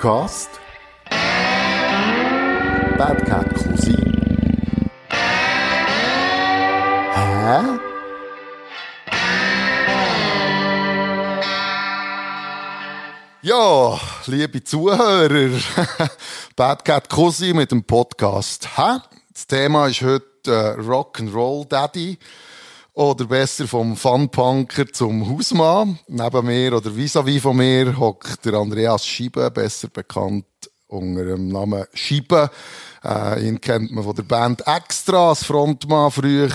Podcast Bad Cat Cousin. Hä? Ja, liebe Zuhörer, Bad Cat Cousin mit dem Podcast. Hä? Das Thema ist heute äh, Rock'n'Roll Daddy. Oder besser vom Funpunker zum Hausmann. Neben mir oder vis-à-vis -vis von mir hockt der Andreas Scheibe, besser bekannt unter dem Namen Scheibe. Äh, ihn kennt man von der Band Extra als Frontmann früher.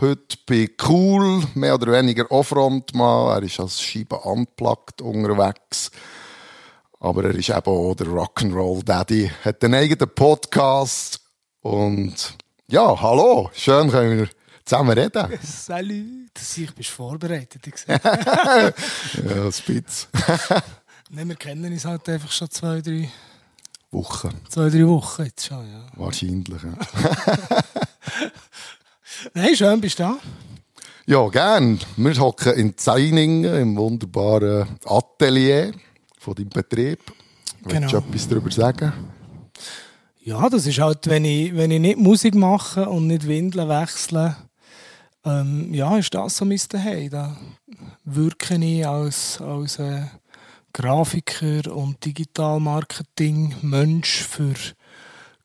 Heute bei Cool, mehr oder weniger auch Frontmann. Er ist als Scheibe unplugged unterwegs. Aber er ist eben auch der Rock'n'Roll Daddy. Hat einen eigenen Podcast. Und ja, hallo. Schön können wir zusammen reden. Salut. Ich bist vorbereitet. ja, Spitz. Nein, wir kennen uns halt einfach schon zwei, drei Wochen. Zwei, drei Wochen jetzt schon, ja. Wahrscheinlich, ja. Nein, schön bist du da. Ja, gern. Wir hocken in Zeiningen im wunderbaren Atelier von deinem Betrieb. Genau. Willst du etwas darüber sagen? Ja, das ist halt, wenn ich, wenn ich nicht Musik mache und nicht Windeln wechsle, ähm, ja, ist das so mein Zuhause. Da wirke ich als, als äh, Grafiker und Digitalmarketing-Mensch für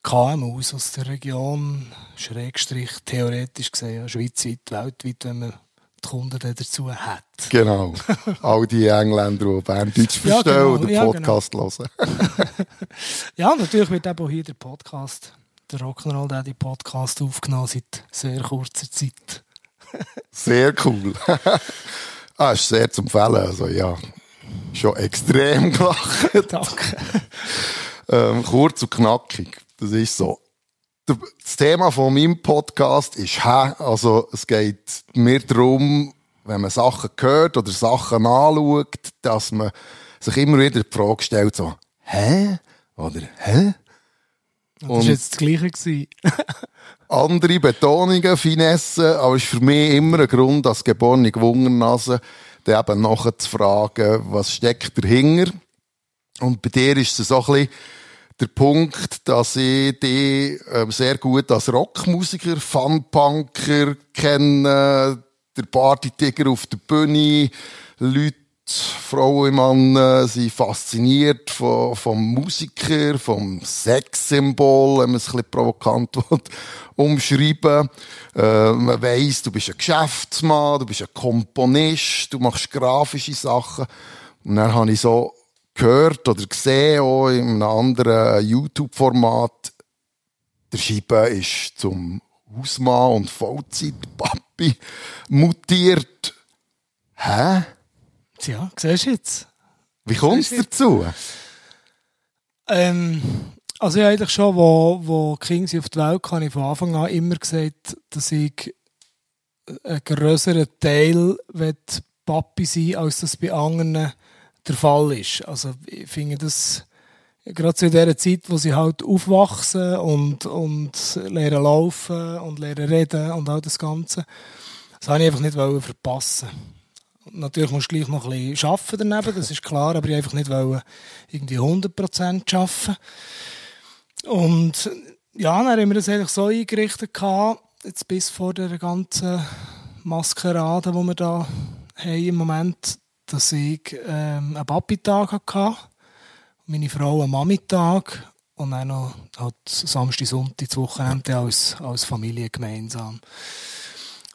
KMUs aus der Region, Schrägstrich theoretisch gesehen, ja, schweizweit, weltweit, wenn man die Kunden dazu hat. Genau. All die Engländer, die Berndeutsch verstehen ja, genau. den ja, Podcast genau. hören. ja, natürlich wird eben auch hier der Podcast, der Rock'n'Roll Daddy Podcast aufgenommen seit sehr kurzer Zeit. Sehr cool. ah, ist sehr zum Fällen. Also, ja, schon extrem gelacht. Danke. ähm, kurz und knackig. Das ist so. Das Thema von meinem Podcast ist Hä. Also, es geht mir darum, wenn man Sachen hört oder Sachen anschaut, dass man sich immer wieder die Frage stellt, so, hä? Oder hä? Das war jetzt das Gleiche. andere Betonungen, Finessen, aber es ist für mich immer ein Grund, als geborene Gewungennase, dann eben nachher zu fragen, was steckt dahinter. Und bei dir ist es so ein bisschen der Punkt, dass ich dich ähm, sehr gut als Rockmusiker, Funpunker kenne, der Partytiger auf der Bühne, Leute, Frauen und Männer sind fasziniert vom, vom Musiker, vom Sexsymbol, wenn man es ein bisschen provokant will, umschreiben. Äh, man weiss, du bist ein Geschäftsmann, du bist ein Komponist, du machst grafische Sachen. Und dann habe ich so gehört oder gesehen, auch in einem anderen YouTube-Format, der Scheibe ist zum Hausmann und Vollzeit-Papi mutiert. Hä? Tja, siehst du jetzt. Wie kommt es dazu? Ähm, also ich eigentlich schon, wo, wo Kings auf die Welt kam, ich von Anfang an immer gesagt, dass ich einen größeren Teil Papi sein als das bei anderen der Fall ist. Also ich finde das gerade zu dieser Zeit, wo sie halt aufwachsen und, und lernen laufen und lernen reden und all das Ganze, das habe ich einfach nicht verpassen Natürlich musst du gleich noch ein bisschen arbeiten daneben, das ist klar, aber ich einfach nicht irgendwie 100% arbeiten. Und ja, dann haben wir das eigentlich so eingerichtet, jetzt bis vor der ganzen Maskerade, die wir da haben im Moment, dass ich ähm, einen Papi-Tag hatte, meine Frau einen Mami-Tag und dann noch halt Samstag, Sonntag, das Wochenende als, als Familie gemeinsam.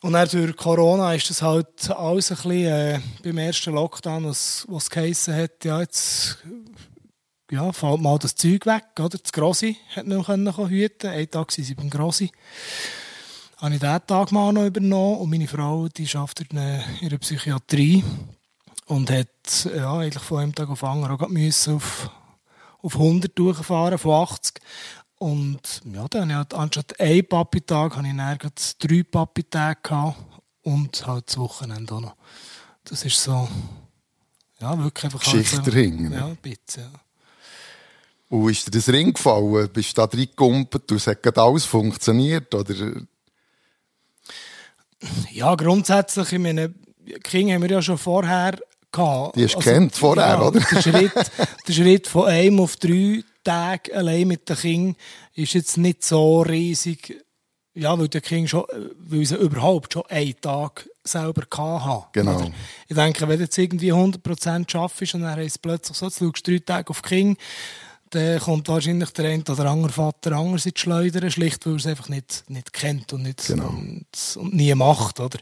Und dann durch Corona ist das halt alles ein bisschen, äh, beim ersten Lockdown, was, was geheissen hat, ja, jetzt ja, fällt mal das Zeug weg, oder? Das Grossi hat noch hüten Einen Tag waren sie beim Grossi. Habe ich diesen Tag mal noch übernommen und meine Frau, die arbeitet in der Psychiatrie und hat ja, eigentlich von einem Tag auf den anderen auch müssen auf, auf 100 durchfahren, von 80. Und ja, dann hatte ich anstatt einen Papi-Tag habe ich dann drei Papi-Tage gehabt und halt das Wochenende auch noch. Das ist so, ja, wirklich einfach... Geschichte halt so. Ja, ein bisschen, ja. Und ist dir das Ring gefallen? Bist du da reingekumpelt und es hat alles funktioniert? Oder? Ja, grundsätzlich, ich meine, King haben wir ja schon vorher gehabt. Die hast du also, kennt vorher, ja, oder? Der Schritt, der Schritt von einem auf drei Tage allein mit den Kindern ist jetzt nicht so riesig, ja, weil der Kind schon, weil sie überhaupt schon einen Tag selber hatten. Genau. Oder? Ich denke, wenn du jetzt irgendwie 100% schaffst und dann heißt plötzlich so, jetzt schaust du drei Tage auf King, dann kommt wahrscheinlich der eine oder andere Vater anders ins Schleudern, schlicht weil er es einfach nicht, nicht kennt und, nicht, genau. und, und, nie macht. Oder?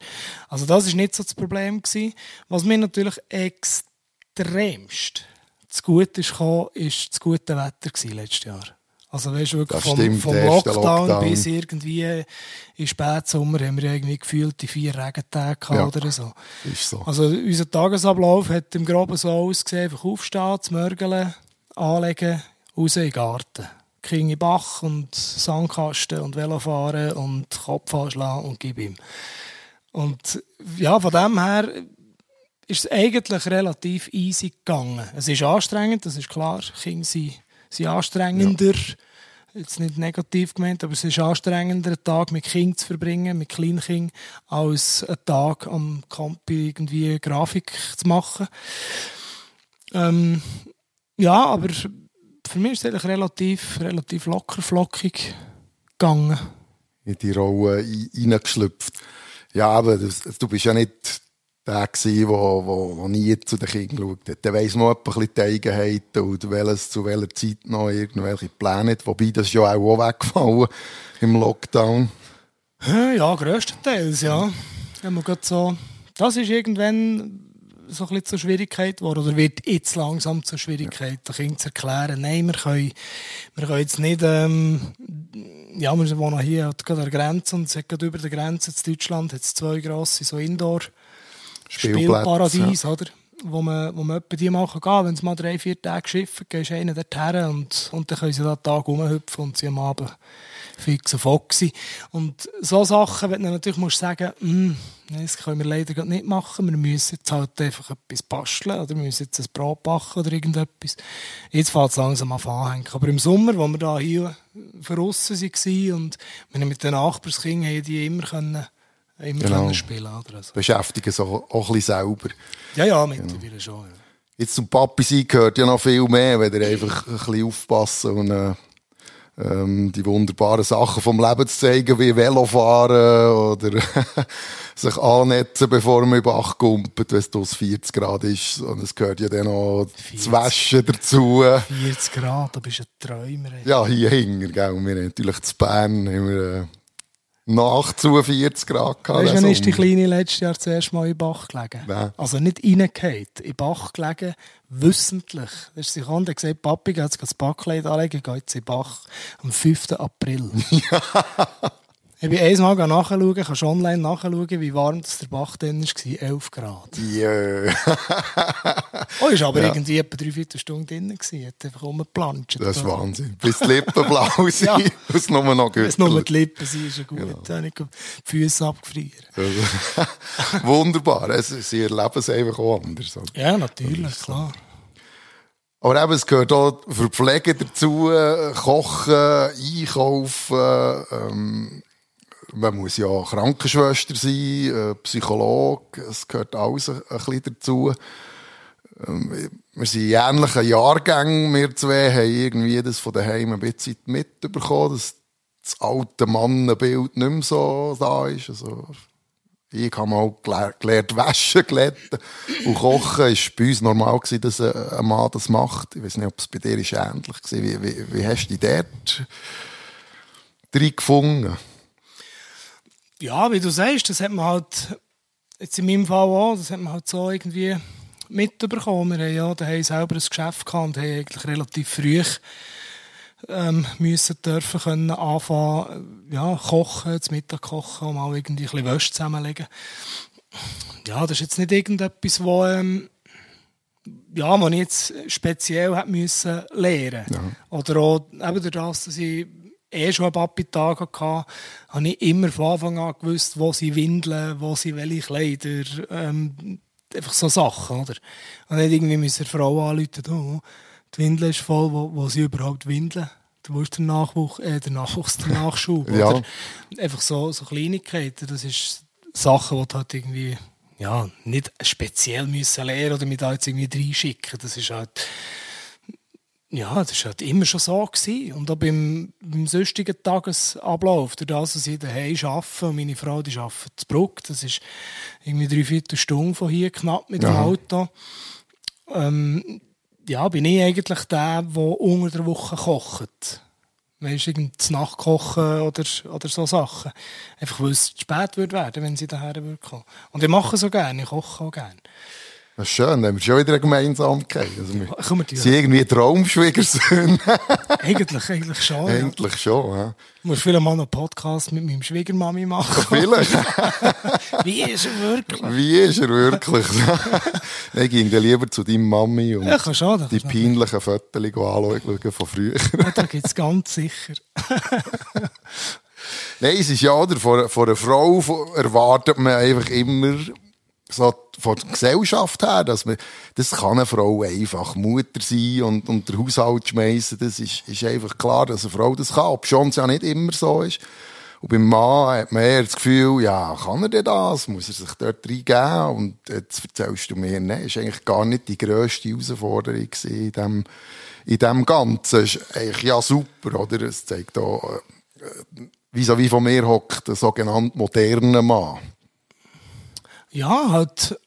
Also das ist nicht so das Problem gewesen. Was mir natürlich extremst zu gut ist gekommen, ist das gute Wetter gewesen letztes Jahr. Also weißt du, wirklich vom, stimmt, vom Lockdown, Lockdown, bis irgendwie in Spätsommer haben wir irgendwie gefühlt die vier Regentage ja, oder so. Ist so. Also unser Tagesablauf hat im Groben so ausgesehen, einfach aufstehen, zu mörgeln, anlegen, raus in den Garten. King Bach und Sandkasten und Velofahren und Kopf anschlagen und gib ihm. Und ja, von dem her ist es eigentlich relativ easy gegangen. Es ist anstrengend, das ist klar. Kinder sind, sind anstrengender. Ja. Jetzt nicht negativ gemeint, aber es ist anstrengender, einen Tag mit Kind zu verbringen, mit Kleinkindern, als einen Tag am Campi irgendwie Grafik zu machen. Ähm, ja, aber für mich ist es eigentlich relativ, relativ locker, flockig gegangen. In die Rolle reingeschlüpft. Ja, aber du bist ja nicht der der wo, nie zu den Kindern geschaut hat. Der weiss man ein bisschen die Eigenheiten und welches zu welcher Zeit noch irgendwelche Pläne hat. Wobei, das ja auch weggefallen im Lockdown. Ja, größtenteils, ja. Wenn man so, das ist irgendwann so ein bisschen zur Schwierigkeit geworden oder wird jetzt langsam zur Schwierigkeit, ja. den Kindern zu erklären, nein, wir können, wir können jetzt nicht, ähm, ja, wir wohnen hier gerade an der Grenze und es hat gerade über der Grenze zu Deutschland hat es zwei grosse so Indoor Spielparadies, ja. oder? Wo man, wo man etwa die machen kann. Wenn sie mal drei, vier Tage schiffen, gehst du einen dorthin und, und dann können sie da Tag rumhüpfen und sie am Abend fix und foxy. Und so Sachen, wenn du natürlich musst sagen, mm, das können wir leider nicht machen, wir müssen jetzt halt einfach etwas basteln oder wir müssen jetzt ein Brot backen oder irgendetwas. Jetzt fängt es langsam an anhängen. Aber im Sommer, wo wir da hier verrissen waren und mit den Nachbarskindern die immer können immer genau. spielen oder so. Beschäftigen sich auch, ein bisschen selber. Ja, ja, mittlerweile genau. schon. Ja. Jetzt zum Papi sein gehört ja noch viel mehr, wenn ihr einfach ein bisschen aufpassen und äh, ähm, die wunderbaren Sachen vom Leben zu zeigen, wie Velofahren oder sich annetzen, bevor man über 8 kumpelt, wenn es 40 Grad ist. Und es gehört ja dann noch 40, das Waschen dazu. 40 Grad, da bist du ein Träumer. Ja, hier hinten, gell. Wir haben natürlich zu Bern haben wir, nach zu 40 Grad gehabt. Weißt du, wann ist die Kleine letztes Jahr zuerst mal in Bach gelegen? Nein. Also nicht reingefallen, in Bach gelegen, wissentlich. Ist sie gekommen und gesagt, Papi, geht jetzt das Backkleid anlegen, geht in Bach am 5. April. Ja. Ich bin einmal nachschauen, kannst online nachschauen, wie warm das der Bach dann war. 11 Grad. Ja. oh, ist aber ja. irgendwie etwa drei, vier Stunden drin. Gewesen. Hat einfach rumgeplanscht. Das ist Wahnsinn. Bis die Lippen blau sind, ja. es nur noch gut. Es nur die Lippen sind, ist ja gut. Genau. Dann die Füße abgefrieren. Wunderbar. sie erleben es einfach auch anders. Ja, natürlich, klar. Aber eben, es gehört auch für Pflege dazu, äh, Kochen, Einkaufen, ähm, man muss ja Krankenschwester sein, äh, Psychologe, es gehört alles ein, bisschen dazu. Ähm, wir sind in ähnlichen Jahrgängen, wir zwei haben irgendwie das von daheim ein bisschen mitbekommen, dass das alte Mannenbild nicht mehr so da ist. Also, ich habe mal gelernt, waschen, glätten und kochen. Es war bei uns normal, gewesen, dass ein Mann das macht. Ich weiß nicht, ob es bei dir ist ähnlich war. Wie, wie, wie hast du dich dort drin gefunden? Ja, wie du sagst, das hat man halt, jetzt in meinem Fall auch, das hat man halt so irgendwie mitbekommen. Wir haben ja daheim selber ein Geschäft gehabt und haben eigentlich relativ früh ähm, müssen dürfen können anfangen, ja, kochen, zum Mittag kochen und mal irgendwie ein bisschen Wäsche zusammenlegen. Ja, das ist jetzt nicht irgendetwas, wo, ähm, ja, was ich jetzt speziell hat müssen lernen. Ja. Oder auch eben durch das, dass ich eh schon einen Papi-Tag hatte, habe ich immer von Anfang an gewusst, wo sie windeln, wo sie welche Kleider, ähm, einfach so Sachen, oder? Und nicht irgendwie müssen Frau anrufen, oh, die Windel ist voll, wo, wo sie überhaupt windeln. Wo ist der Nachwuchs, äh, der Nachwuchs, der Nachschub, ja. oder? Einfach so, so Kleinigkeiten, das ist Sachen, die du halt irgendwie ja, nicht speziell müssen lernen oder mich da jetzt irgendwie reinschicken. Das ist halt, ja, das ist halt immer schon so gewesen. Und auch beim, beim sonstigen Tagesablauf, durch das, dass ich daheim arbeite und meine Frau die arbeitet zu Bruck, das ist irgendwie drei Viertelstunde von hier knapp mit dem. Auto. Ähm, ja, bin ich eigentlich der, der unter der Woche kocht. Weißt du, Nacht kochen oder, oder so Sachen. Einfach weil es zu spät wird werden, wenn sie daher würde kommen. Und ich mache so gerne, ich koche auch gerne. Das ist schön, dann haben wir schon wieder eine Gemeinsamkeit. Also wir die- sind irgendwie Traumschwiegersöhne. Eigentlich, eigentlich schon. Ja. Endlich schon. Ja. Ich muss vielleicht mal einen Podcast mit meinem Schwiegermami machen. Vielleicht. Wie ist er wirklich? Wie ist er wirklich? ich ging dann lieber zu deinem Mami und Ja, da die du- peinlichen Fotos anschauen von früher. Ja, da gibt es ganz sicher. Nein, es ist ja, oder? Von, von einer Frau erwartet man einfach immer so von der Gesellschaft her, dass man, das kann eine Frau einfach Mutter sein und, und den Haushalt schmeißen. Das ist, ist einfach klar, dass eine Frau das kann, ob schon es ja nicht immer so ist. Und beim Mann hat man eher das Gefühl, ja, kann er denn das? Muss er sich dort reingeben? Und jetzt erzählst du mir, nein, ist eigentlich gar nicht die grösste Herausforderung in dem, in dem Ganzen. Ist eigentlich ja super, oder? Es zeigt auch, äh, vis-à-vis von mir hockt der sogenannte moderne Mann. Ja, halt.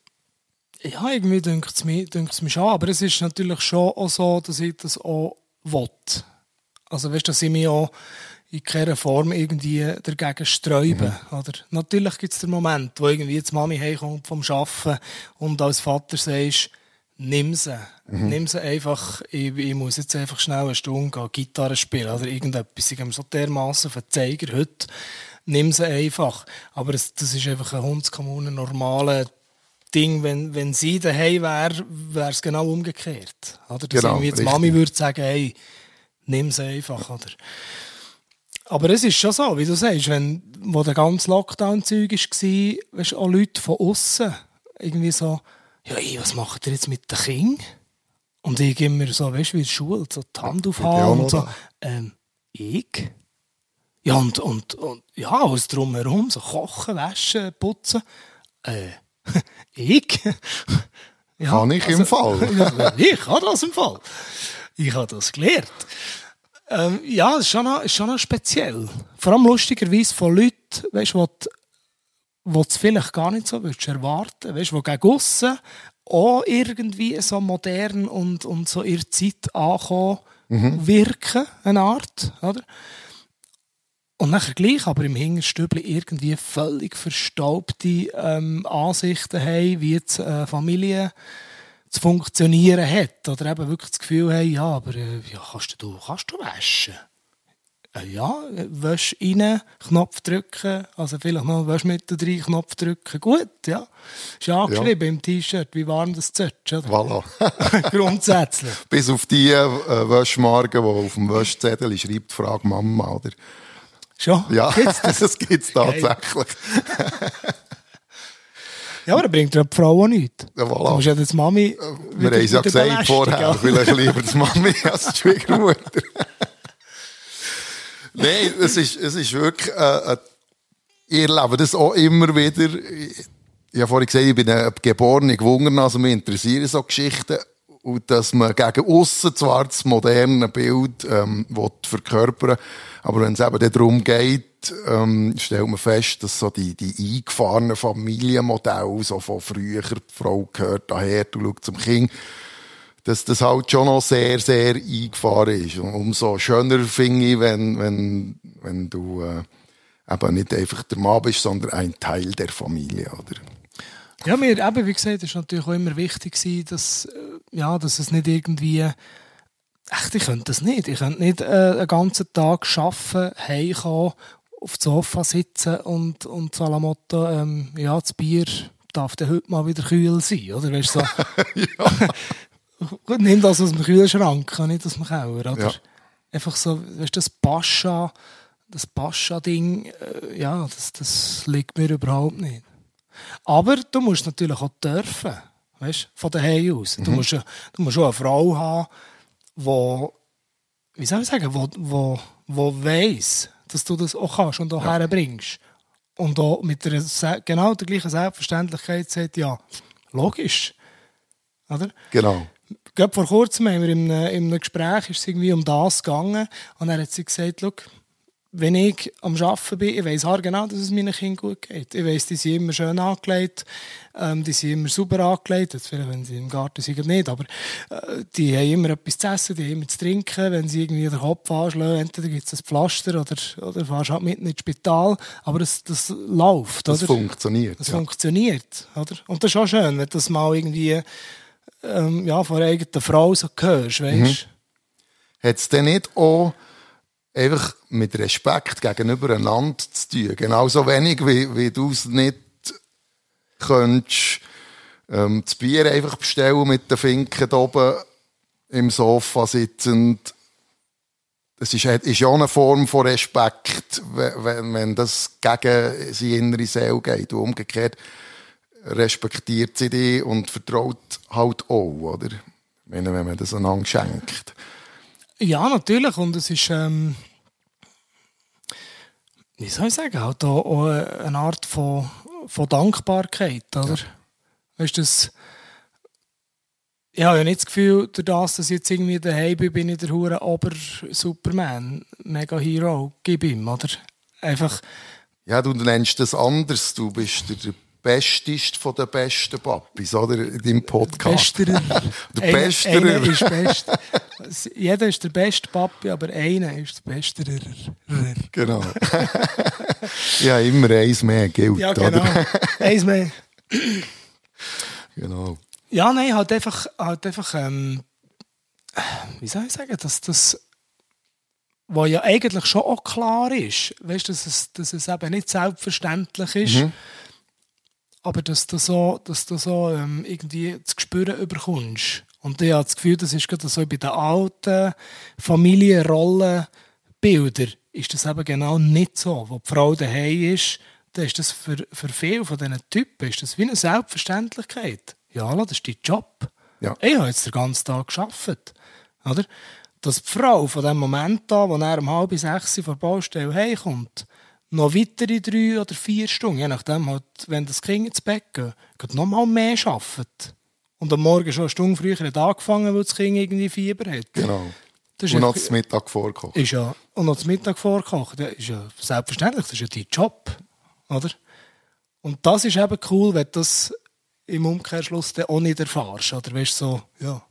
Ja, irgendwie denkt es mir, denkt's mir schon. Aber es ist natürlich schon auch so, dass ich das auch will. Also, weißt du, dass ich mich auch in keiner Form irgendwie dagegen sträube. Oder? Natürlich gibt es den Moment, wo irgendwie jetzt Mami heimkommt vom Arbeiten und als Vater sagst, nimm sie. Nimm sie einfach, ich, ich muss jetzt einfach schnell eine Stunde gehen, Gitarre spielen oder irgendetwas. Ich habe so dermaßen auf den Zeiger heute. Nimm sie einfach. Aber es, das ist einfach ein Hundskommune normale Ding. Wenn, wenn sie daheim wäre, wäre es genau umgekehrt. Oder? Dass Genau, jetzt. Mami würde sagen, hey, nimm sie einfach. Oder? Aber es ist schon so, wie du sagst, wenn, wo der ganze Lockdown-Zeug war, weißt du, auch Leute von außen irgendwie so, ja, ey, was macht ihr jetzt mit den Kindern? Und ich immer so, weißt du, wie in der Schule, so die Hand aufhaben noch und so, ähm, ich? Ja, und, und, und ja, alles drumherum, so kochen, waschen, putzen. Äh, ich? ja, Kann ich im Fall? ich habe das im Fall. Ich habe das gelernt. Ähm, ja, es ist schon, noch, ist schon noch speziell. Vor allem lustigerweise von Leuten, weißt die wo du vielleicht gar nicht so würdest erwarten, weißt, die gegen aussen auch irgendwie so modern und, und so ihre Zeit ankommen, wirken, eine Art, oder? Und nachher gleich, aber im Hinterstübli irgendwie völlig verstaubte ähm, Ansichten haben, wie jetzt eine Familie zu funktionieren hat. Oder eben wirklich das Gefühl haben, ja, aber äh, ja, kannst du, kannst du waschen? Äh, ja, äh, Wäsch rein, Knopf drücken, also vielleicht noch Wäschmittel rein, Knopf drücken. Gut, ja. Ist ja angeschrieben im T-Shirt, wie warm das Zötsch, oder? Voilà. Grundsätzlich. Bis auf die äh, Wäschmarken, die auf dem Wäschzettel schreibt, frag Mama, oder? Schon? Ja, Gibt's das? das gibt es tatsächlich. Ja, aber das bringt dir die Frau auch nichts. Ja, voilà. Du musst ja das Mami Wir haben es ja gesagt vorher, vielleicht lieber die Mami als die Schwiegermutter. Nein, es ist, es ist wirklich, äh, äh, ich erlebe das auch immer wieder. Ich habe vorhin gesagt, ich bin ein geborener Gewungener, also mich interessieren so Geschichten. Und dass man gegen aussen zwar das moderne Bild ähm, will verkörpern aber wenn es eben darum geht, ähm, stellt man fest, dass so die, die eingefahrenen Familienmodelle, so von früher, die Frau gehört daher, du schaust zum Kind, dass das halt schon noch sehr, sehr eingefahren ist. Und umso schöner finde ich, wenn, wenn, wenn du äh, eben nicht einfach der Mann bist, sondern ein Teil der Familie, oder? Ja, mir, eben, wie gesagt, ist natürlich auch immer wichtig dass, äh, ja, dass es nicht irgendwie, echt, ich könnte das nicht. Ich könnte nicht äh, einen ganzen Tag arbeiten, heimkommen, auf dem Sofa sitzen und, und so la Motto, ähm, ja, das Bier darf dann heute mal wieder kühl sein, oder? Weißt so. Gut, nimm das aus dem Kühlschrank, nicht aus dem Keller, oder? Ja. Einfach so, weißt du, das Pascha, das Pascha-Ding, äh, ja, das, das liegt mir überhaupt nicht. Aber du musst natürlich auch dürfen, weißt, von daheim aus. Du, musst, du musst auch eine Frau haben, die, wie soll ich sagen, wo, wo, wo weiss, dass du das auch kannst und auch herbringst. und auch mit der, genau der gleichen Selbstverständlichkeit sagt, ja, logisch. Oder? Genau. Gerade vor kurzem haben wir in einem, in einem Gespräch ist es irgendwie um das gegangen und er hat sie gesagt, wenn ich am Arbeiten bin, ich weiss genau, dass es meinen Kindern gut geht. Ich weiss, die sind immer schön angelegt, ähm, die sind immer super angelegt, jetzt vielleicht, wenn sie im Garten sind, nicht, aber äh, die haben immer etwas zu essen, die haben immer zu trinken, wenn sie irgendwie den Kopf anschlagen, entweder gibt es ein Pflaster oder, oder fährst halt mitten ins Spital, aber das, das läuft, Das oder? funktioniert. Das ja. funktioniert, oder? Und das ist auch schön, wenn du das mal irgendwie ähm, ja, von einer eigenen Frau so hörst, weißt Hat es denn nicht auch einfach mit Respekt gegenüber einander zu tun? Genauso wenig, wie, wie du es nicht könntest, ähm, das Bier einfach bestellen mit den Finken oben im Sofa sitzend. Das ist, ist ja eine Form von Respekt, wenn, wenn das gegen seine innere Seele geht. Und umgekehrt respektiert sie dich und vertraut halt auch, oder? Wenn man das einander schenkt. Ja, natürlich. Und es ist, ähm, wie soll ich sagen, halt auch, eine Art von, von Dankbarkeit, oder? Ja. Weißt du, das, ich habe ja nicht das Gefühl, durch das, dass ich jetzt irgendwie daheim bin, bin ich der hure Ober-Superman, Mega-Hero, gib ihm, oder? Einfach... Ja, du nennst das anders. Du bist der Bestest von den besten Papis, oder? In deinem Podcast. Besterer. der Besterer. Einer, einer ist best. Jeder ist der beste Papi, aber einer ist der Besterer. Genau. ja, immer eins mehr gilt, Ja, genau. oder? eins mehr. genau. Ja, nein, halt einfach, halt einfach ähm, wie soll ich sagen, dass das, was ja eigentlich schon auch klar ist, weißt, dass, es, dass es eben nicht selbstverständlich ist, Mhm. Aber dass du so, dass du so ähm, irgendwie zu spüren überkommst. Und ich habe das Gefühl, das ist gerade so bei den alten Familienrollenbildern ist das eben genau nicht so. Wo die Frau daheim ist, dann ist das für, für viele von diesen Typen ist das wie eine Selbstverständlichkeit. Ja, das ist dein Job. Ja. Ich habe jetzt den ganzen Tag gearbeitet. Oder? Dass die Frau von dem Moment an, wo er um halb sechs von der Baustelle heimkommt, noch weitere drei oder vier Stunden, je nachdem, halt, wenn das Kind ins Bett geht, geht noch mal mehr arbeitet. Und am Morgen schon eine Stunde früher hat angefangen, weil das Kind irgendwie Fieber hat. genau. Das Und noch zum Mittag vorkochen. Ist ja, und noch zum Mittag vorkochen, das ist ja selbstverständlich, das ist ja dein Job. Oder? Und das ist eben cool, wenn du das im Umkehrschluss dann auch nicht erfährst. Oder weißt so, ja,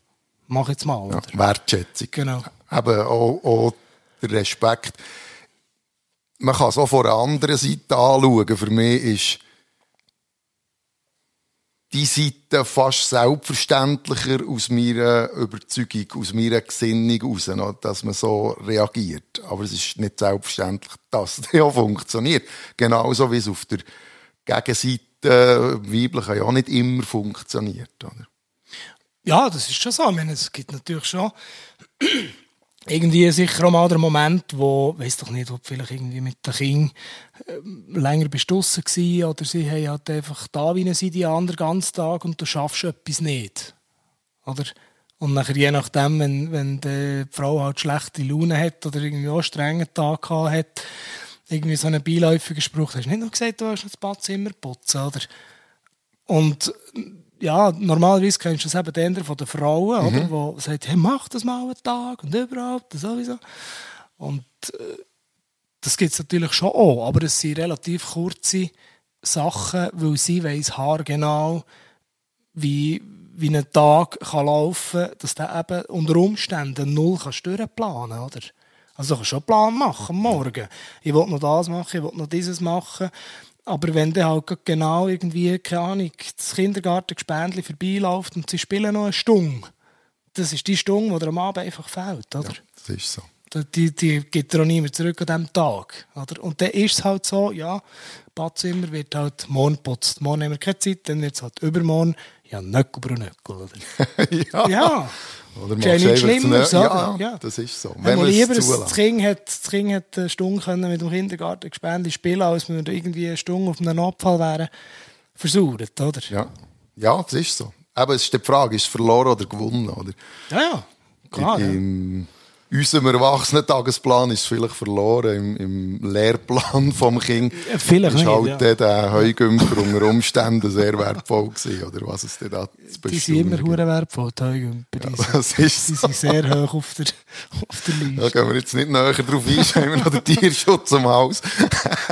mach jetzt mal. Ja? Wertschätzung. Genau. Eben auch, auch der Respekt. Man kann es auch von einer anderen Seite anschauen. Für mich ist die Seite fast selbstverständlicher aus meiner Überzeugung, aus meiner Gesinnung heraus, dass man so reagiert. Aber es ist nicht selbstverständlich, dass das ja funktioniert. Genauso wie es auf der Gegenseite weiblichen ja nicht immer funktioniert. Oder? Ja, das ist schon so. Ich meine, es gibt natürlich schon irgendwie sicher auch mal den Moment, wo, weiß doch nicht, ob vielleicht irgendwie mit den Kindern ähm, länger bist draussen gsi oder sie haben halt einfach da wie sind die anderen ganzen Tag und du schaffst etwas nicht. Oder? Und nachher, je nachdem, wenn, wenn die Frau halt schlechte Laune hat oder irgendwie auch einen strengen Tag hat, irgendwie so einen beiläufigen Spruch, hast du nicht noch gesagt, du hast das Badzimmer putzen, oder? Und ja, normalerweise kennst du das eben eher von den Frauen, oder? Wo sagt, hey, mach das mal einen Tag und überhaupt und sowieso. Und äh, das gibt es natürlich schon auch, aber es sind relativ kurze Sachen, weil sie weiss haargenau, wie, wie ein Tag kann laufen kann, dass du eben unter Umständen null kannst durchplanen oder? Also du kannst schon einen Plan machen am Morgen. Ich will noch das machen, ich will noch dieses machen. Aber wenn dann halt genau irgendwie, keine Ahnung, das Kindergartengespendli vorbeiläuft und sie spielen noch eine Stunde, das ist die Stunde, die dir am Abend einfach fehlt, oder? Das ist so. Die, die gibt er auch nie mehr zurück an diesem Tag. Oder? Und dann ist es halt so, ja, Badzimmer wird halt morgen geputzt. Morgen haben wir keine Zeit, dann wird es halt übermorgen, ja, Nöckel über Nöckel. Oder? ja. Ja, Oder zu Schlimmeres, oder? ja, Ja. das ist so. wenn Wenn man lieber das. Kind hat, das Kind hat eine Stunde können mit dem Kindergarten Gespendli spielen, als wir irgendwie eine Stunde auf einem Abfall wären, versaut, oder? Ja. ja, das ist so. Aber es ist die Frage, ist es verloren oder gewonnen? Oder? Ja, ja. Klar. Im, unserem Erwachsenen-Tagesplan ist es vielleicht verloren im, im Lehrplan vom Kind. Vielleicht ist nicht, halt ja. der Heugümper unter Umständen sehr wertvoll gewesen, oder was es denn da zu Die sind immer gibt. hure wertvoll, die Heugümper. Sind- Das ist die so. sind sehr hoch auf der, auf der Da Liste. gehen wir jetzt nicht näher drauf ein, haben wir noch den Tierschutz am Haus.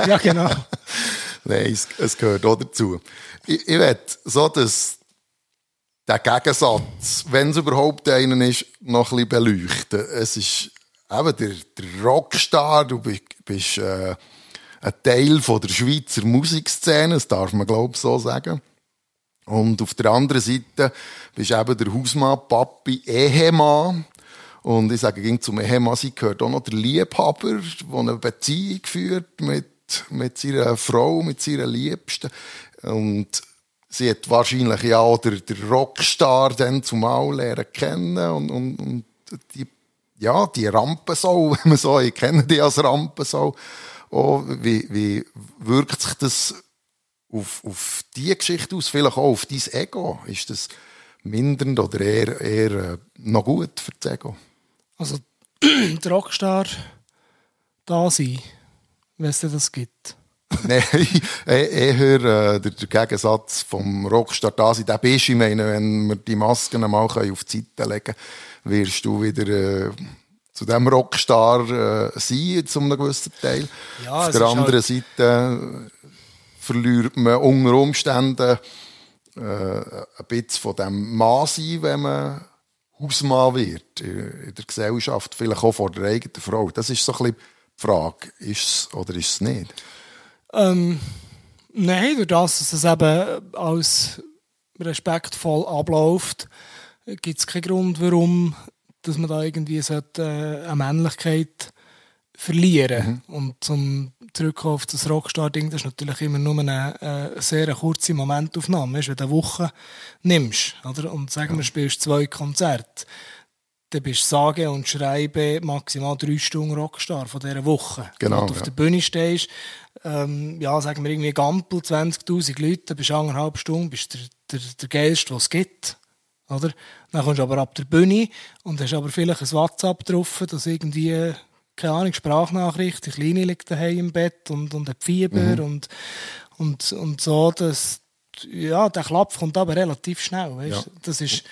Ja, genau. Nein, es, es gehört auch dazu. Ich, ich will so dass der Gegensatz, wenn es überhaupt einen ist, noch ein bisschen beleuchten. Es ist eben der, der Rockstar, du bist, bist äh, ein Teil von der Schweizer Musikszene, das darf man glaube ich so sagen. Und auf der anderen Seite bist eben der Hausmann, Papi, Ehemann. Und ich sage, ging zum Ehemann, sie gehört auch noch der Liebhaber, der eine Beziehung führt mit, mit seiner Frau, mit seiner Liebsten. Und sie hat wahrscheinlich ja auch der, der Rockstar dann zumal lernen kennen und, und, und die, ja, die Rampensau, wenn man so, ich kenne die als Rampensau. Oh, wie, wie wirkt sich das auf, auf die Geschichte aus, vielleicht auch auf dein Ego? Ist das mindernd oder eher, eher äh, noch gut für das Ego? Also, der Rockstar da sein, wenn es das gibt. Nein, eh- eher äh, der, der Gegensatz vom Rockstar da sein, der bist. Ich meine, wenn wir die Masken einmal auf die Seite legen können, wirst du wieder äh, zu dem Rockstar äh, sein, zu einem gewissen Teil. Ja, Auf der halt- anderen Seite äh, verliert man unter Umständen äh, ein bisschen von dem Mann sein, wenn man Hausmann wird in in der Gesellschaft, vielleicht auch vor der eigenen Frau. Das ist so ein bisschen die Frage, ist es oder ist es nicht? Ähm, nein, durch das, dass es eben als respektvoll abläuft, gibt es keinen Grund, warum dass man da irgendwie sollte, äh, eine Männlichkeit verlieren Und zum zurückkommen auf das Rockstar-Ding, das ist natürlich immer nur eine äh, sehr kurze Momentaufnahme. Weißt, wenn du eine Woche nimmst oder? und sagen wir, spielst zwei Konzerte, dann bist du sage und schreibe maximal drei Stunden Rockstar von dieser Woche. Genau, Wenn du auf ja. der Bühne stehst, ähm, ja, sagen wir irgendwie Gampel, 20'000 Leute, dann bist du anderthalb Stunden, bist der, der, der Geilste, was es gibt. Oder? Dann kommst du aber ab der Bühne und hast aber vielleicht ein WhatsApp drauf, dass irgendwie, keine Ahnung, Sprachnachricht, die Kleine liegt daheim im Bett und, und hat Fieber und, und, und so, dass, ja, der Klapp kommt aber relativ schnell, weißt? Ja. Das ist,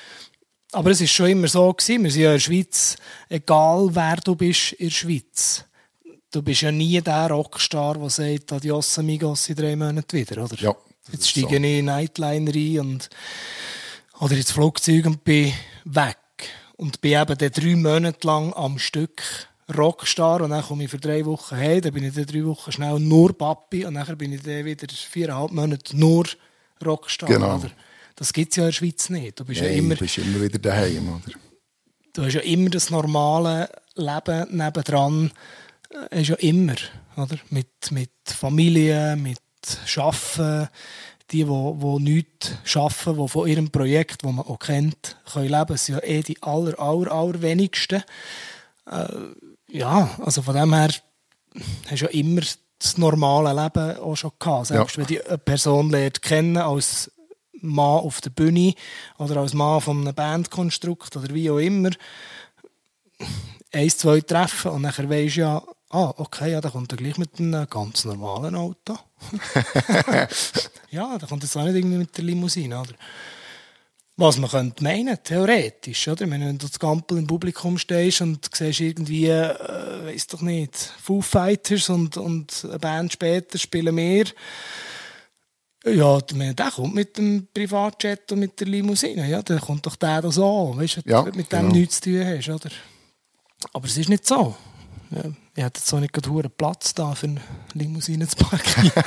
aber es ist schon immer so gewesen. Wir sind ja in der Schweiz, egal wer du bist in der Schweiz. Du bist ja nie der Rockstar, der sagt, adios amigos in drei Monaten wieder, oder? Ja, Jetzt steige so. ich in Nightliner ein und, oder ins Flugzeug und bin weg. Und bin eben dann drei Monate lang am Stück Rockstar und dann komme ich für drei Wochen heim, dann bin ich dann drei Wochen schnell nur Papi und dann bin ich dann wieder viereinhalb Monate nur Rockstar. Genau. Oder? Das gibt es ja in der Schweiz nicht. Du bist ja Nein, immer, du bist immer wieder daheim, oder? du hast ja immer das normale Leben nebendran. Äh, Hast ja immer, oder? Mit, mit Familie, mit Schaffen, die, wo, wo nichts schaffen, die von ihrem Projekt, das man auch kennt, können leben. Es sind ja eh die aller, aller, aller wenigsten. Äh, ja, also von dem her hast du ja immer das normale Leben auch schon gehabt. Selbst Ja. wenn die eine Person lernt kennen als Mann auf der Bühne oder als Mann von einem Bandkonstrukt oder wie auch immer, eins, zwei Treffen und nachher weisst du ja, ah, okay, ja, da kommt er gleich mit einem ganz normalen Auto. ja, da kommt jetzt auch nicht irgendwie mit der Limousine, oder? Was man könnte meinen, theoretisch, oder? Wenn du das Gampel im Publikum stehst und siehst irgendwie, äh, weiß doch nicht, Foo Fighters und, und eine Band später spielen mehr. Ja, der kommt mit dem Privatjet und mit der Limousine. Ja, dann kommt doch der da so, weißt du, Ja, mit dem genau. nichts zu tun hast, oder? Aber es ist nicht so. Ja, ich hätte jetzt so nicht gerade Platz da für eine Limousine zu parkieren.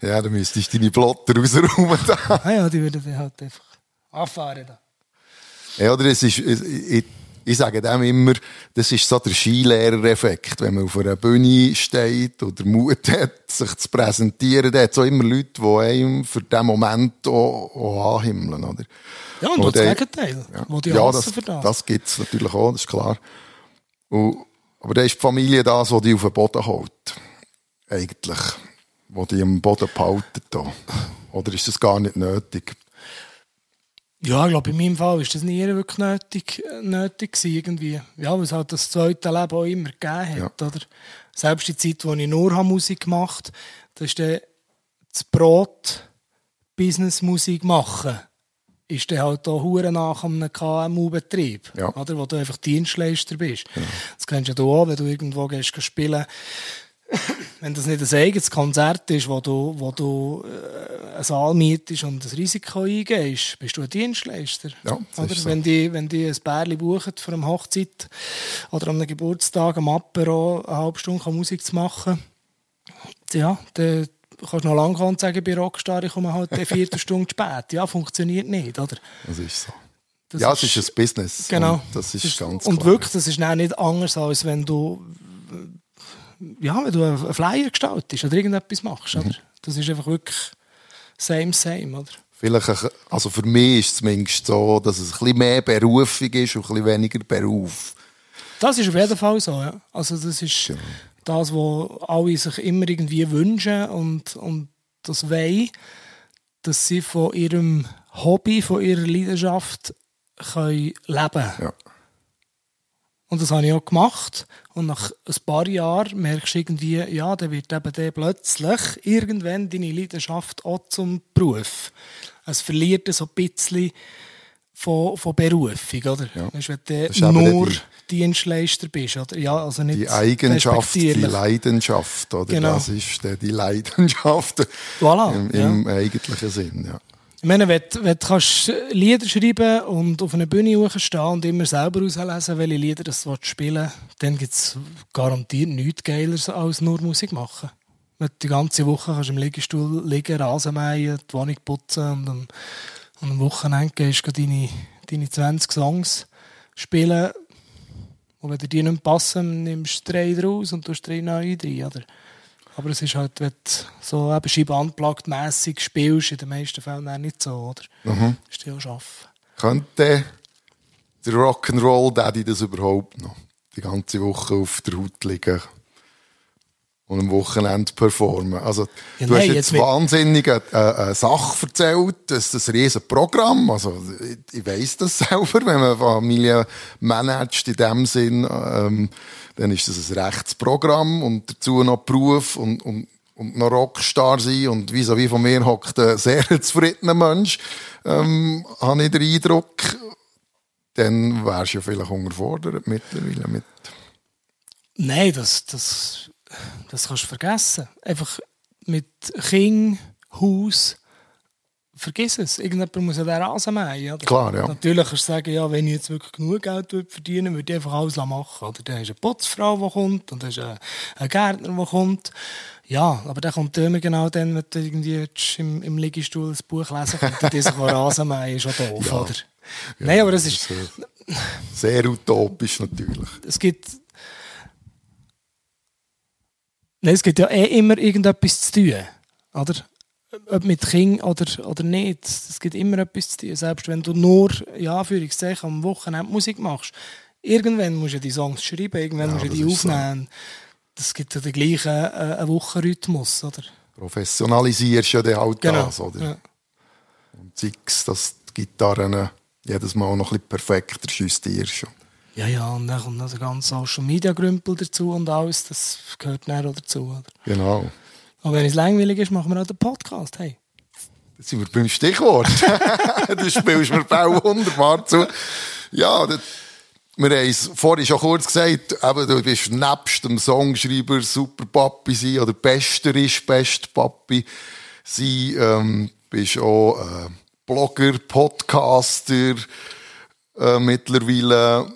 Ja, dann müsstest du deine Plotter rausräumen. da. ah ja, die würden dann halt einfach anfahren. Da. Ja, oder es ist, ich, ich, ich sage dem immer, das ist so der Skilehrereffekt. Wenn man auf einer Bühne steht oder Mut hat, sich zu präsentieren, dann hat es auch immer Leute, die einem für diesen Moment auch, auch anhimmeln, oder? Ja, und auch das Gegenteil. Ja, die ja hassen das, für das. das gibt es natürlich auch, das ist klar. Und, aber dann ist die Familie das, die auf den Boden hält. Eigentlich. Die am Boden behalten. Da. Oder ist das gar nicht nötig? Ja, ich glaube, in meinem Fall war das nie wirklich nötig, nötig gewesen, irgendwie. Ja, weil es halt das zweite Leben auch immer gegeben hat, ja. oder? Selbst die Zeit, wo ich nur Musik gemacht habe, das ist dann das Brot Business-Musik machen ist dann halt auch hure nach einem KMU-Betrieb, ja. oder, wo du einfach Dienstleister bist. Ja. Das kennst du auch, wenn du irgendwo gehst spielen wenn das nicht ein eigenes Konzert ist, wo du, wo du äh, ein Saal mietest und das Risiko eingehst, bist du ein Dienstleister. Ja, oder? So. Wenn, die, wenn die ein Bärli buchen für eine Hochzeit oder an einem Geburtstag am Apero eine halbe Stunde Musik zu machen, ja, dann kannst noch lange kommen sagen, bei Rockstar, ich komme halt eine Viertelstunde spät. Ja, funktioniert nicht, oder? Das ist so. Das ja, ist, es ist ein Business. Genau. das ist, ist ganz Und wirklich, das ist nicht anders, als wenn du, ja, wenn du einen Flyer gestaltest oder irgendetwas machst, mhm. oder? Das ist einfach wirklich same, same, oder? Vielleicht, also für mich ist es zumindest so, dass es ein bisschen mehr Berufung ist und ein bisschen weniger Beruf. Das ist auf jeden Fall so, ja. Also das ist... Genau das, was alle sich immer irgendwie wünschen und, und das wollen, dass sie von ihrem Hobby, von ihrer Leidenschaft können leben können. Ja. Und das habe ich auch gemacht. Und nach ein paar Jahren merkst du irgendwie, ja, dann wird eben dann plötzlich irgendwann deine Leidenschaft auch zum Beruf. Es verliert so ein bisschen von, von Berufung, oder? Ja. Weißt, wenn du nur Dienstleister bist, oder? Ja, also nicht die Eigenschaft, die Leidenschaft, oder? Genau. Das ist die Leidenschaft voilà, im, im ja. eigentlichen Sinn, ja. Ich meine, wenn, wenn du kannst Lieder schreiben und auf einer Bühne stehen und immer selber auslesen, welche Lieder das du spielen dann gibt es garantiert nichts Geileres als nur Musik machen. Wenn du die ganze Woche kannst im Liegestuhl liegen, Rasen mähen, die Wohnung putzen und am, und am Wochenende gehst du deine, deine 20 Songs spielen und wenn dir die nicht passen, nimmst du drei draus und tust drei neue rein, oder? Aber es ist halt, wenn du so eben scheibe mässig spielst, in den meisten Fällen auch nicht so, oder? Mhm. Ist ja arbeiten. Könnte der Rock'n'Roll Daddy das überhaupt noch? Die ganze Woche auf der Haut liegen und am Wochenende performen. Also, ja, du nein, hast jetzt, jetzt wahnsinnig eine, eine, Sache erzählt, das ist ein riesen Programm. Also, ich, ich weiss das selber, wenn man Familie managt in dem Sinn, ähm, dann ist das ein Rechtsprogramm und dazu noch Beruf und, und, und noch Rockstar sein und wie so wie von mir hockt ein sehr zufriedener Mensch, ähm, habe ich den Eindruck, dann wärst du ja vielleicht unterfordert mittlerweile mit. Nein, das, das das kannst du vergessen. Einfach mit Kind, Haus, vergiss es. Irgendjemand muss ja den Rasen mähen. Klar, ja. Natürlich kannst du sagen, ja, wenn ich jetzt wirklich genug Geld verdienen würde, würde ich einfach alles machen. Oder dann du eine Putzfrau, die kommt, und dann du einen Gärtner, der kommt. Ja, aber der kommt immer genau dann, wenn du irgendwie im, im Liegestuhl ein Buch lesen kannst, und sich Rasen mähen, ist auch doof, ja. oder? Ja, Nein, aber das ist... Sehr, sehr utopisch natürlich. Es gibt Nein, es gibt ja eh immer irgendetwas zu tun. Oder? Ob mit Kind oder, oder nicht. Es gibt immer etwas zu tun. Selbst wenn du nur, ja, Anführungszeichen, am Wochenende Musik machst. Irgendwann musst du die Songs schreiben, irgendwann ja, musst du die aufnehmen. So. Das gibt ja den gleichen äh, Wochenrhythmus, oder? Professionalisierst ja den halt genau. das, oder? Ja. Und sei es, dass die Gitarren jedes Mal noch ein bisschen perfekter justierst. Ja, ja, und dann kommt noch der ganze Social Media Grümpel dazu und alles, das gehört näher dazu. Oder? Genau. Und wenn es langweilig ist, machen wir auch den Podcast. Hey. Jetzt sind wir beim Stichwort. du spielst mir auch wunderbar zu. Ja, das, wir haben es vorhin schon kurz gesagt, eben, du bist nebst dem Songschreiber Super Papi sein oder Bester ist Best Papi sein. Ähm, bist auch äh, Blogger, Podcaster äh, mittlerweile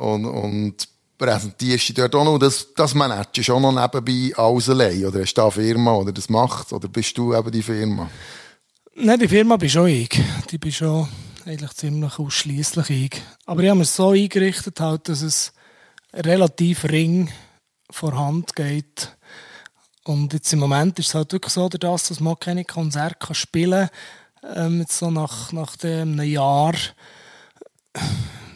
und, und präsentierst dich dort auch noch. Das, das managst auch noch nebenbei alles allein. Oder hast du eine Firma, oder das macht Oder bist du eben die Firma? Nein, die Firma bin schon ich. Die bin schon eigentlich ziemlich ausschließlich ich. Aber ich habe es so eingerichtet, halt, dass es relativ ring vorhand geht. Und jetzt im Moment ist es halt wirklich so, dass man keine Konzerte spielen kann. Ähm, jetzt so nach, nach einem Jahr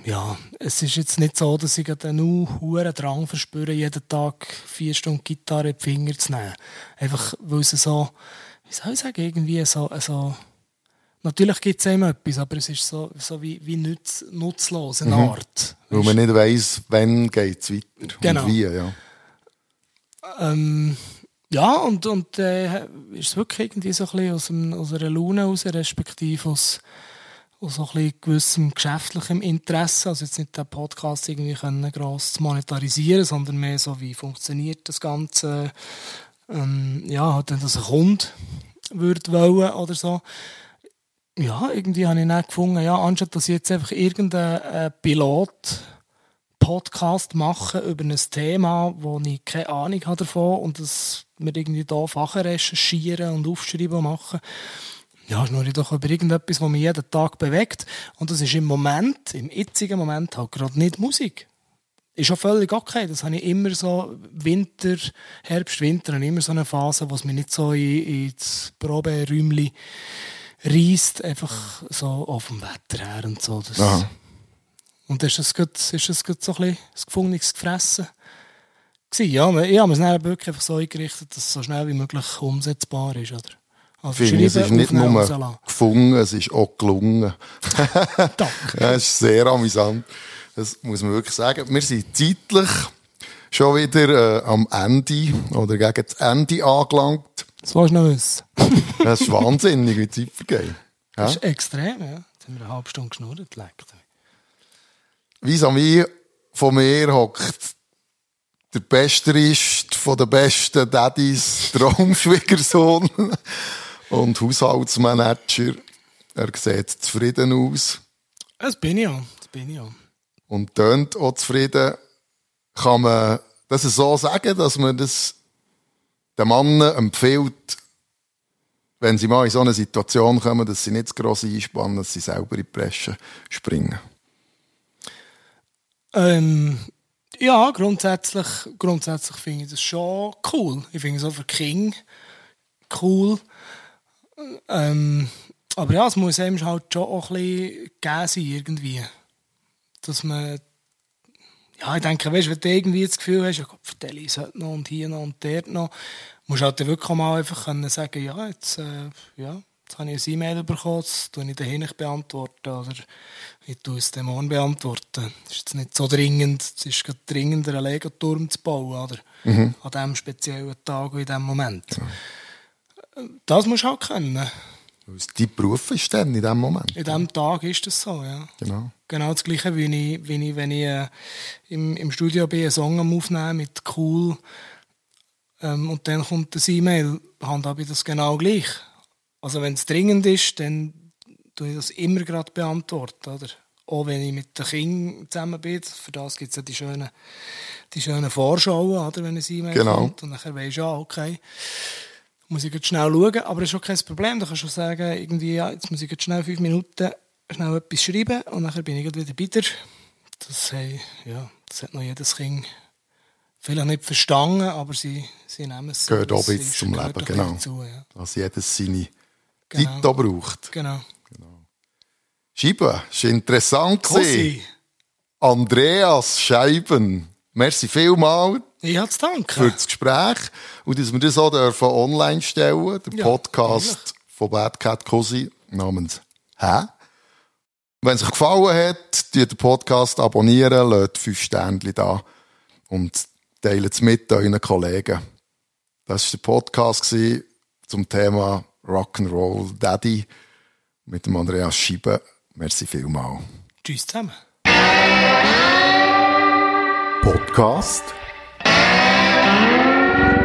ja, es ist jetzt nicht so, dass ich einen hohen Drang verspüre, jeden Tag vier Stunden Gitarre in die Finger zu nehmen. Einfach, weil es so, wie soll ich sagen, irgendwie so, so Natürlich gibt es immer etwas, aber es ist so, so wie, wie nutz, nutzlos, eine Mhm. Art. Weil man nicht weiss, wann geht es weiter Genau. und wie. Ja. Ähm, ja, und, und äh, ist es wirklich irgendwie so ein bisschen aus, dem, aus einer Laune heraus, respektive aus, aus so ein gewissem geschäftlichem Interesse. Also jetzt nicht den Podcast irgendwie können gross monetarisieren, sondern mehr so, wie funktioniert das Ganze. Ähm, ja, halt, wenn das ein Kunde würde wollen oder so. Ja, irgendwie habe ich dann gefunden, ja, anstatt dass ich jetzt einfach irgendeinen äh, Pilot Podcast machen über ein Thema, wo ich keine Ahnung habe davon und das wir irgendwie da Sachen recherchieren und aufschreiben machen. Ja, schnurre doch über irgendetwas, was mich jeden Tag bewegt. Und das ist im Moment, im jetzigen Moment halt gerade nicht Musik. Ist auch völlig okay. Das habe ich immer so, Winter, Herbst, Winter, immer so eine Phase, wo es mich nicht so in, ins Proberäumchen reisst, einfach so auf dem Wetter her und so. Das, Aha. und ist das gut, ist das gut so ein bisschen das gefundenes Gefressen? gewesen? Ja, ich habe mir es dann wirklich einfach so eingerichtet, dass es so schnell wie möglich umsetzbar ist. Oder? Also Ich finde, es ist nicht nur gefunden, es ist auch gelungen. Danke. Ja, es ist sehr amüsant. Das muss man wirklich sagen. Wir sind zeitlich schon wieder äh, am Ende oder gegen das Ende angelangt. Das du noch wissen. Das ist wahnsinnig, wie die Zeit vergeht. Ja? Das ist extrem, ja. Jetzt haben wir eine halbe Stunde geschnurrt. Leckt. Vis-à-vis von mir hockt der Besterist von den besten Daddys, Traumschwiegersohn und Haushaltsmanager. Er sieht zufrieden aus Das bin ich ja. Das bin ich ja. und tönt auch zufrieden. Kann man das so sagen, dass man das den Mann empfiehlt, wenn sie mal in so eine Situation kommen, dass sie nicht zu gross einspannen, dass sie selber in die Bresche springen? Ähm, ja, grundsätzlich, grundsätzlich finde ich das schon cool. Ich finde es auch für King cool. Ähm, aber ja, es muss einem halt schon auch ein bisschen gegeben sein, irgendwie. Dass man, ja, ich denke, weißt, wenn du irgendwie das Gefühl hast, ja Gott, vertelle ich heute noch und hier noch und dort noch, musst du halt dann wirklich mal einfach können sagen, ja, jetzt, äh, ja, jetzt habe ich ein E-Mail bekommen, das tue ich dahin nicht beantworten oder ich tue es dem morgen beantworten. Das ist jetzt nicht so dringend, es ist gerade dringender, einen Lego-Turm zu bauen, oder? An diesem speziellen Tag und in diesem Moment. Das musst du halt können. Weil es dein Beruf ist dann in dem Moment. In diesem Tag ist das so, ja. Genau. Genau das Gleiche, wie ich, wie ich wenn ich äh, im, im Studio bin, einen Song am Aufnehmen mit Cool ähm, und dann kommt das E-Mail, handhabe ich das genau gleich. Also wenn es dringend ist, dann tue ich das immer gerade beantworten, oder? Auch wenn ich mit den Kindern zusammen bin, für das gibt es ja die schönen, die schönen Vorschauen, oder, wenn ein E-Mail Genau. kommt und dann weisst du, ja, okay, muss ich jetzt schnell schauen, aber das ist auch kein Problem, da kannst du sagen, irgendwie, ja, jetzt muss ich jetzt schnell fünf Minuten schnell etwas schreiben und dann bin ich wieder dir. Das, hey, ja, das hat noch jedes Kind vielleicht nicht verstanden, aber sie, sie nehmen es Gehört auch ein zum Leben, genau. Dazu, ja. Dass jedes seine Genau. Zeit da braucht. Genau. Scheibe, ist interessant gewesen. Cosi, Andreas Scheiben, merci vielmal ich habe zu danken. für das Gespräch und dass wir das auch dürfen online stellen, der Ja, Podcast von Bad Cat Cosi namens «Hä?». Wenn es euch gefallen hat, abonniert den Podcast, abonnieren, lasst fünf Sternchen da und teilt es mit euren Kollegen. Das war der Podcast zum Thema Rock'n'Roll Daddy mit dem Andreas Scheiben. Merci vielmal. Tschüss zusammen. Podcast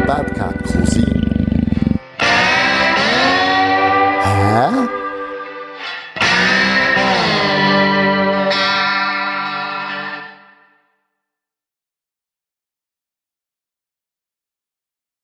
Bad Cat Cousin